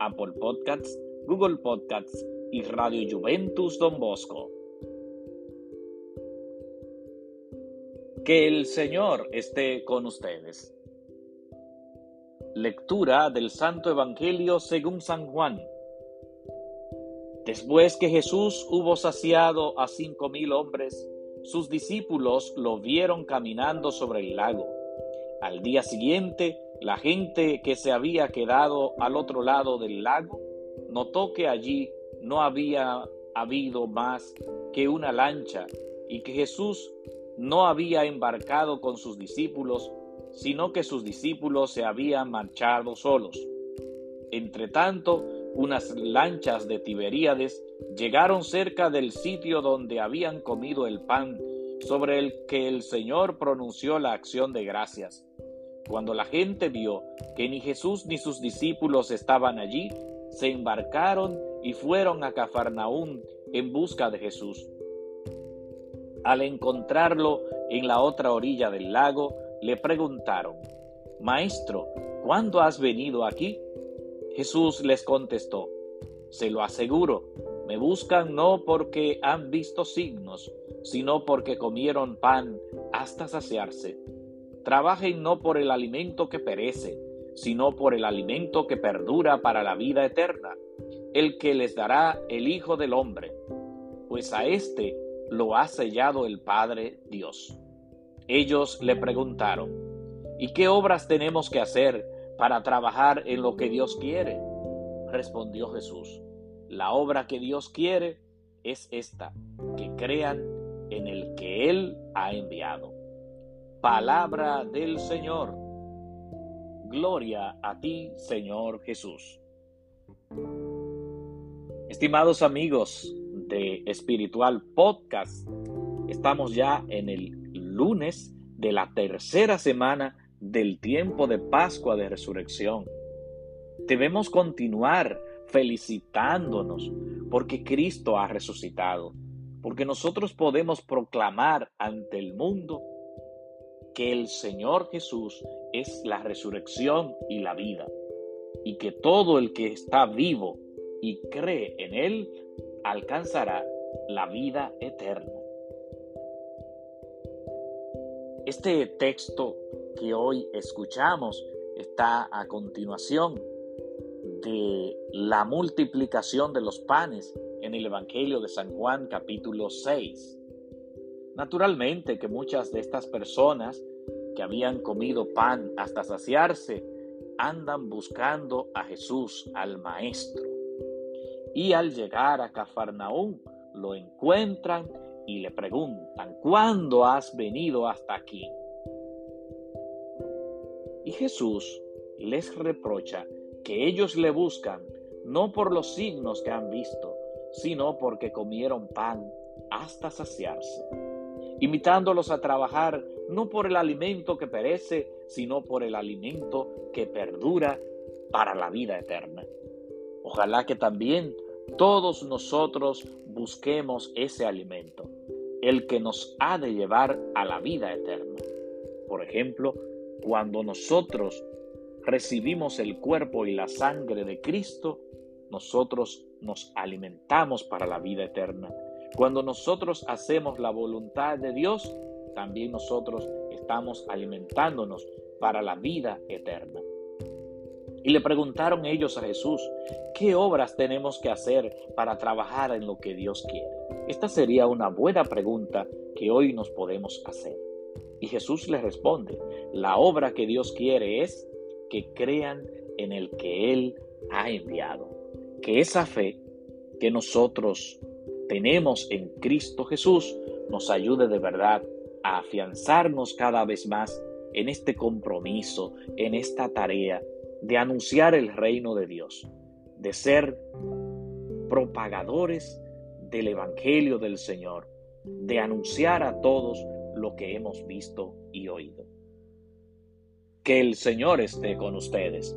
Apple Podcasts, Google Podcasts y Radio Juventus Don Bosco. Que el Señor esté con ustedes. Lectura del Santo Evangelio según San Juan. Después que Jesús hubo saciado a cinco mil hombres, sus discípulos lo vieron caminando sobre el lago. Al día siguiente, la gente que se había quedado al otro lado del lago notó que allí no había habido más que una lancha y que Jesús no había embarcado con sus discípulos, sino que sus discípulos se habían marchado solos. Entretanto, unas lanchas de Tiberíades llegaron cerca del sitio donde habían comido el pan sobre el que el Señor pronunció la acción de gracias. Cuando la gente vio que ni Jesús ni sus discípulos estaban allí, se embarcaron y fueron a Cafarnaún en busca de Jesús. Al encontrarlo en la otra orilla del lago, le preguntaron, Maestro, ¿cuándo has venido aquí? Jesús les contestó, Se lo aseguro, me buscan no porque han visto signos, sino porque comieron pan hasta saciarse. Trabajen no por el alimento que perece, sino por el alimento que perdura para la vida eterna, el que les dará el Hijo del Hombre, pues a éste lo ha sellado el Padre Dios. Ellos le preguntaron, ¿y qué obras tenemos que hacer para trabajar en lo que Dios quiere? Respondió Jesús, la obra que Dios quiere es esta, que crean en el que Él ha enviado. Palabra del Señor. Gloria a ti, Señor Jesús. Estimados amigos, de Espiritual Podcast. Estamos ya en el lunes de la tercera semana del tiempo de Pascua de Resurrección. Debemos continuar felicitándonos porque Cristo ha resucitado, porque nosotros podemos proclamar ante el mundo que el Señor Jesús es la resurrección y la vida, y que todo el que está vivo y cree en Él alcanzará la vida eterna. Este texto que hoy escuchamos está a continuación de la multiplicación de los panes en el Evangelio de San Juan capítulo 6. Naturalmente que muchas de estas personas que habían comido pan hasta saciarse andan buscando a Jesús, al Maestro y al llegar a Cafarnaún lo encuentran y le preguntan, ¿cuándo has venido hasta aquí? Y Jesús les reprocha que ellos le buscan no por los signos que han visto, sino porque comieron pan hasta saciarse, invitándolos a trabajar no por el alimento que perece, sino por el alimento que perdura para la vida eterna. Ojalá que también todos nosotros busquemos ese alimento, el que nos ha de llevar a la vida eterna. Por ejemplo, cuando nosotros recibimos el cuerpo y la sangre de Cristo, nosotros nos alimentamos para la vida eterna. Cuando nosotros hacemos la voluntad de Dios, también nosotros estamos alimentándonos para la vida eterna. Y le preguntaron ellos a Jesús, ¿qué obras tenemos que hacer para trabajar en lo que Dios quiere? Esta sería una buena pregunta que hoy nos podemos hacer. Y Jesús les responde, la obra que Dios quiere es que crean en el que Él ha enviado. Que esa fe que nosotros tenemos en Cristo Jesús nos ayude de verdad a afianzarnos cada vez más en este compromiso, en esta tarea de anunciar el reino de Dios, de ser propagadores del Evangelio del Señor, de anunciar a todos lo que hemos visto y oído. Que el Señor esté con ustedes